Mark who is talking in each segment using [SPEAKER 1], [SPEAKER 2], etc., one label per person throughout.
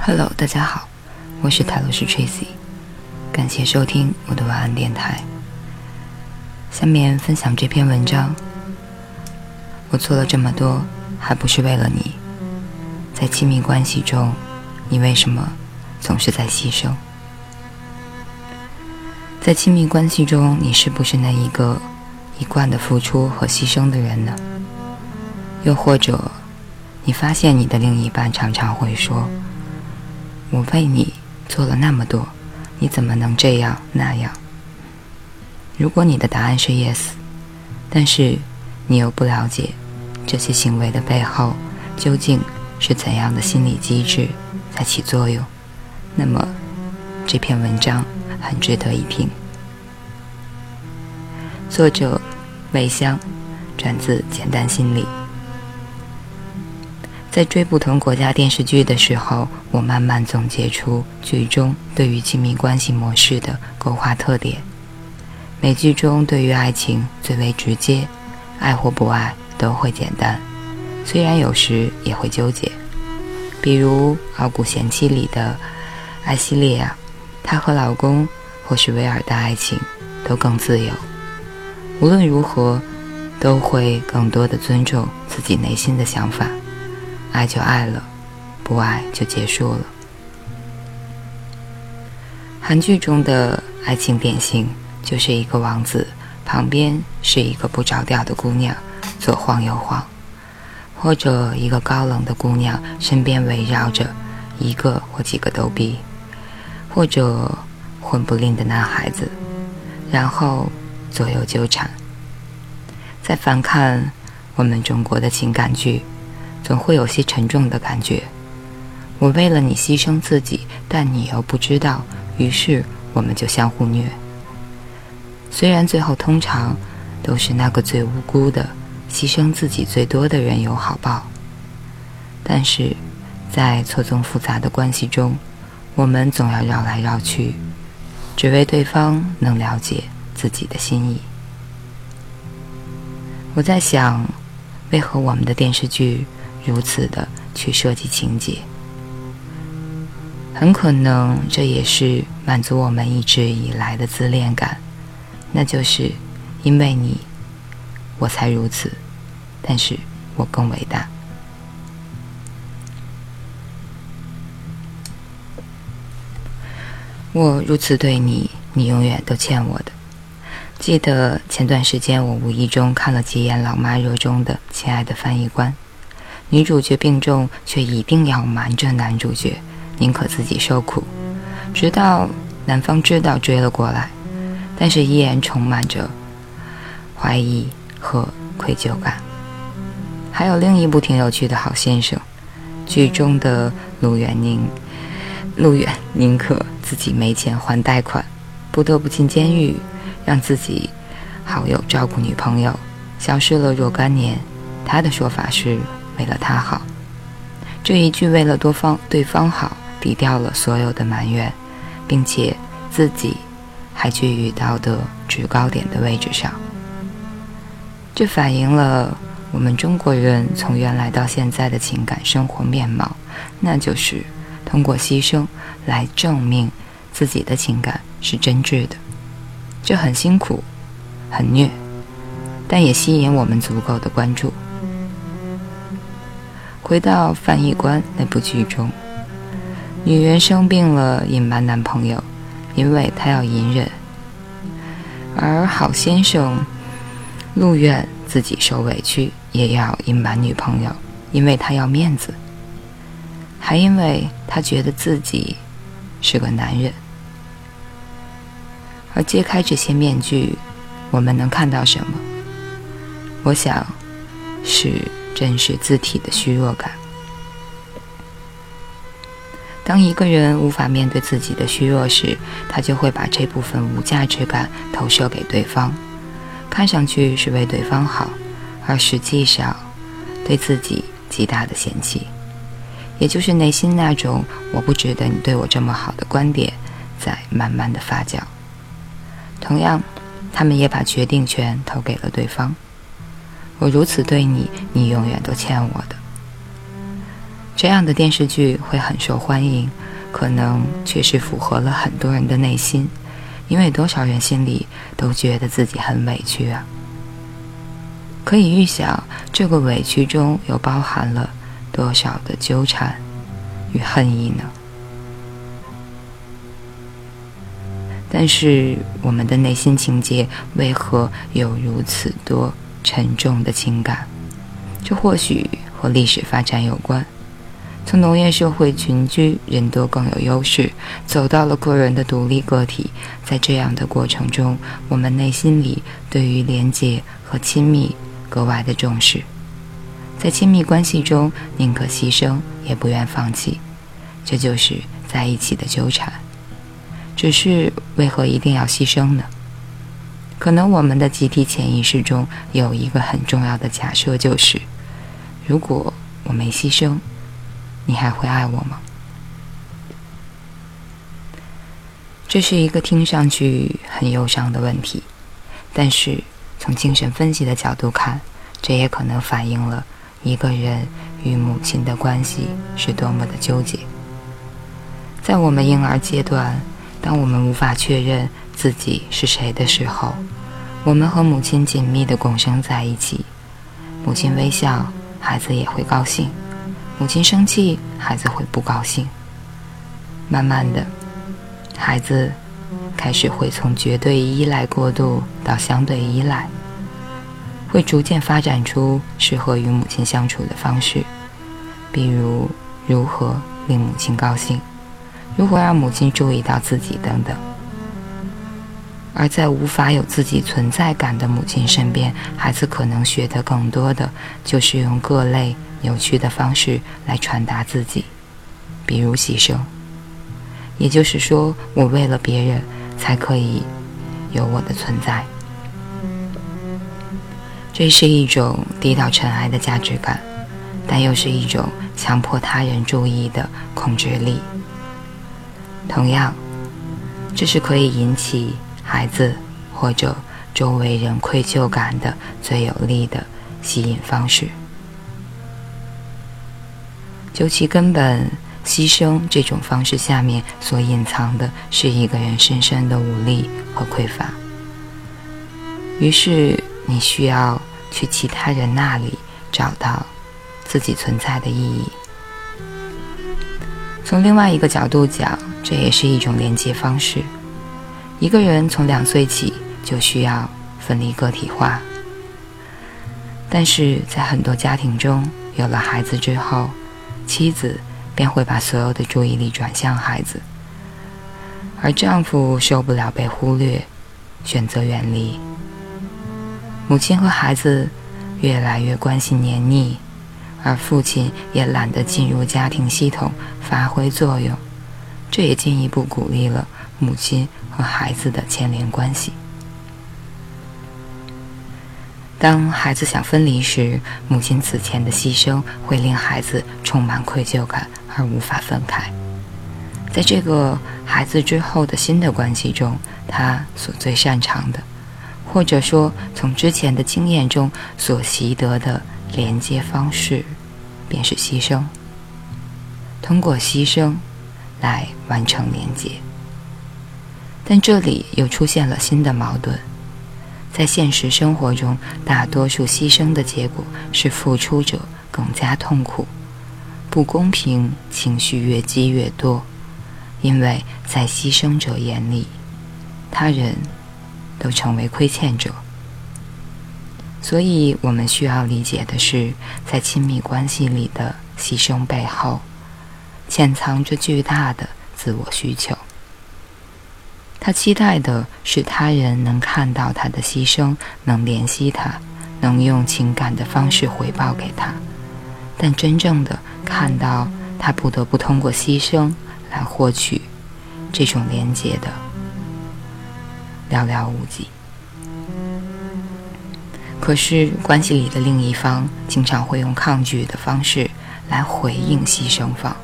[SPEAKER 1] Hello，大家好，我是泰罗斯 Tracy，感谢收听我的晚安电台。下面分享这篇文章。我做了这么多，还不是为了你？在亲密关系中，你为什么总是在牺牲？在亲密关系中，你是不是那一个一贯的付出和牺牲的人呢？又或者，你发现你的另一半常常会说：“我为你做了那么多，你怎么能这样那样？”如果你的答案是 yes，但是你又不了解这些行为的背后究竟。是怎样的心理机制在起作用？那么，这篇文章很值得一听。作者：魏香，转自《简单心理》。在追不同国家电视剧的时候，我慢慢总结出剧中对于亲密关系模式的勾画特点。美剧中对于爱情最为直接，爱或不爱都会简单。虽然有时也会纠结，比如《傲骨贤妻》里的艾希莉亚，她和老公或是威尔的爱情都更自由。无论如何，都会更多的尊重自己内心的想法，爱就爱了，不爱就结束了。韩剧中的爱情典型就是一个王子旁边是一个不着调的姑娘，左晃右晃。或者一个高冷的姑娘身边围绕着一个或几个逗逼，或者混不吝的男孩子，然后左右纠缠。再翻看我们中国的情感剧，总会有些沉重的感觉。我为了你牺牲自己，但你又不知道，于是我们就相互虐。虽然最后通常都是那个最无辜的。牺牲自己最多的人有好报，但是，在错综复杂的关系中，我们总要绕来绕去，只为对方能了解自己的心意。我在想，为何我们的电视剧如此的去设计情节？很可能这也是满足我们一直以来的自恋感，那就是因为你。我才如此，但是我更伟大。我如此对你，你永远都欠我的。记得前段时间，我无意中看了几眼老妈热衷的《亲爱的翻译官》，女主角病重，却一定要瞒着男主角，宁可自己受苦，直到男方知道追了过来，但是依然充满着怀疑。和愧疚感，还有另一部挺有趣的《好先生》，剧中的陆远宁，陆远宁可自己没钱还贷款，不得不进监狱，让自己好友照顾女朋友，消失了若干年。他的说法是为了他好，这一句为了多方对方好，抵掉了所有的埋怨，并且自己还居于道德制高点的位置上。这反映了我们中国人从原来到现在的情感生活面貌，那就是通过牺牲来证明自己的情感是真挚的。这很辛苦，很虐，但也吸引我们足够的关注。回到翻译官那部剧中，女人生病了，隐瞒男朋友，因为她要隐忍，而好先生。陆远自己受委屈，也要隐瞒女朋友，因为他要面子，还因为他觉得自己是个男人。而揭开这些面具，我们能看到什么？我想，是真实字体的虚弱感。当一个人无法面对自己的虚弱时，他就会把这部分无价值感投射给对方。看上去是为对方好，而实际上对自己极大的嫌弃，也就是内心那种“我不值得你对我这么好的”观点，在慢慢的发酵。同样，他们也把决定权投给了对方。我如此对你，你永远都欠我的。这样的电视剧会很受欢迎，可能确实符合了很多人的内心，因为多少人心里都觉得自己很委屈啊。可以预想，这个委屈中又包含了多少的纠缠与恨意呢？但是，我们的内心情节为何有如此多沉重的情感？这或许和历史发展有关。从农业社会群居，人多更有优势，走到了个人的独立个体。在这样的过程中，我们内心里对于廉洁和亲密格外的重视，在亲密关系中宁可牺牲也不愿放弃，这就是在一起的纠缠。只是为何一定要牺牲呢？可能我们的集体潜意识中有一个很重要的假设，就是如果我没牺牲。你还会爱我吗？这是一个听上去很忧伤的问题，但是从精神分析的角度看，这也可能反映了一个人与母亲的关系是多么的纠结。在我们婴儿阶段，当我们无法确认自己是谁的时候，我们和母亲紧密的共生在一起。母亲微笑，孩子也会高兴。母亲生气，孩子会不高兴。慢慢的，孩子开始会从绝对依赖过渡到相对依赖，会逐渐发展出适合与母亲相处的方式，比如如何令母亲高兴，如何让母亲注意到自己等等。而在无法有自己存在感的母亲身边，孩子可能学得更多的就是用各类。扭曲的方式来传达自己，比如牺牲。也就是说，我为了别人才可以有我的存在。这是一种低到尘埃的价值感，但又是一种强迫他人注意的控制力。同样，这是可以引起孩子或者周围人愧疚感的最有力的吸引方式。究其根本，牺牲这种方式下面所隐藏的是一个人深深的无力和匮乏。于是，你需要去其他人那里找到自己存在的意义。从另外一个角度讲，这也是一种连接方式。一个人从两岁起就需要分离个体化，但是在很多家庭中，有了孩子之后。妻子便会把所有的注意力转向孩子，而丈夫受不了被忽略，选择远离。母亲和孩子越来越关系黏腻，而父亲也懒得进入家庭系统发挥作用，这也进一步鼓励了母亲和孩子的牵连关系。当孩子想分离时，母亲此前的牺牲会令孩子充满愧疚感而无法分开。在这个孩子之后的新的关系中，他所最擅长的，或者说从之前的经验中所习得的连接方式，便是牺牲。通过牺牲来完成连接。但这里又出现了新的矛盾。在现实生活中，大多数牺牲的结果是付出者更加痛苦，不公平情绪越积越多，因为在牺牲者眼里，他人都成为亏欠者。所以我们需要理解的是，在亲密关系里的牺牲背后，潜藏着巨大的自我需求。他期待的是他人能看到他的牺牲，能怜惜他，能用情感的方式回报给他。但真正的看到他不得不通过牺牲来获取这种连接的，寥寥无几。可是关系里的另一方经常会用抗拒的方式来回应牺牲方。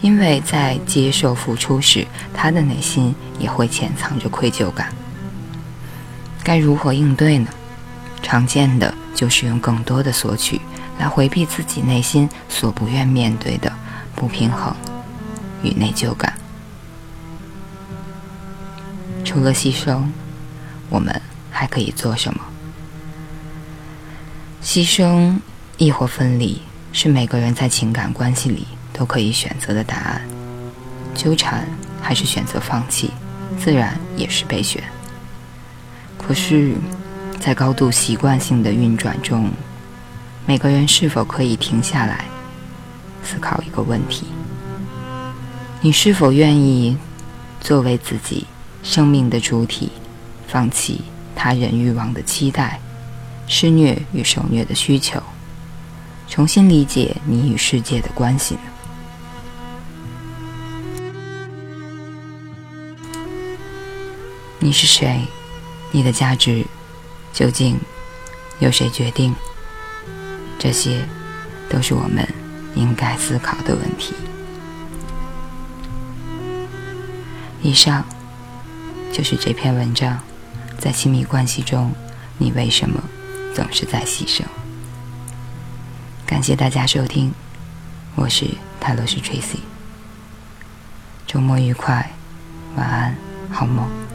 [SPEAKER 1] 因为在接受付出时，他的内心也会潜藏着愧疚感。该如何应对呢？常见的就是用更多的索取来回避自己内心所不愿面对的不平衡与内疚感。除了牺牲，我们还可以做什么？牺牲亦或分离，是每个人在情感关系里都可以选择的答案。纠缠还是选择放弃，自然也是备选。可是，在高度习惯性的运转中，每个人是否可以停下来思考一个问题：你是否愿意作为自己生命的主体，放弃他人欲望的期待？施虐与受虐的需求，重新理解你与世界的关系？你是谁？你的价值究竟由谁决定？这些都是我们应该思考的问题。以上就是这篇文章，在亲密关系中，你为什么？总是在牺牲。感谢大家收听，我是泰罗斯 Tracy。周末愉快，晚安，好梦。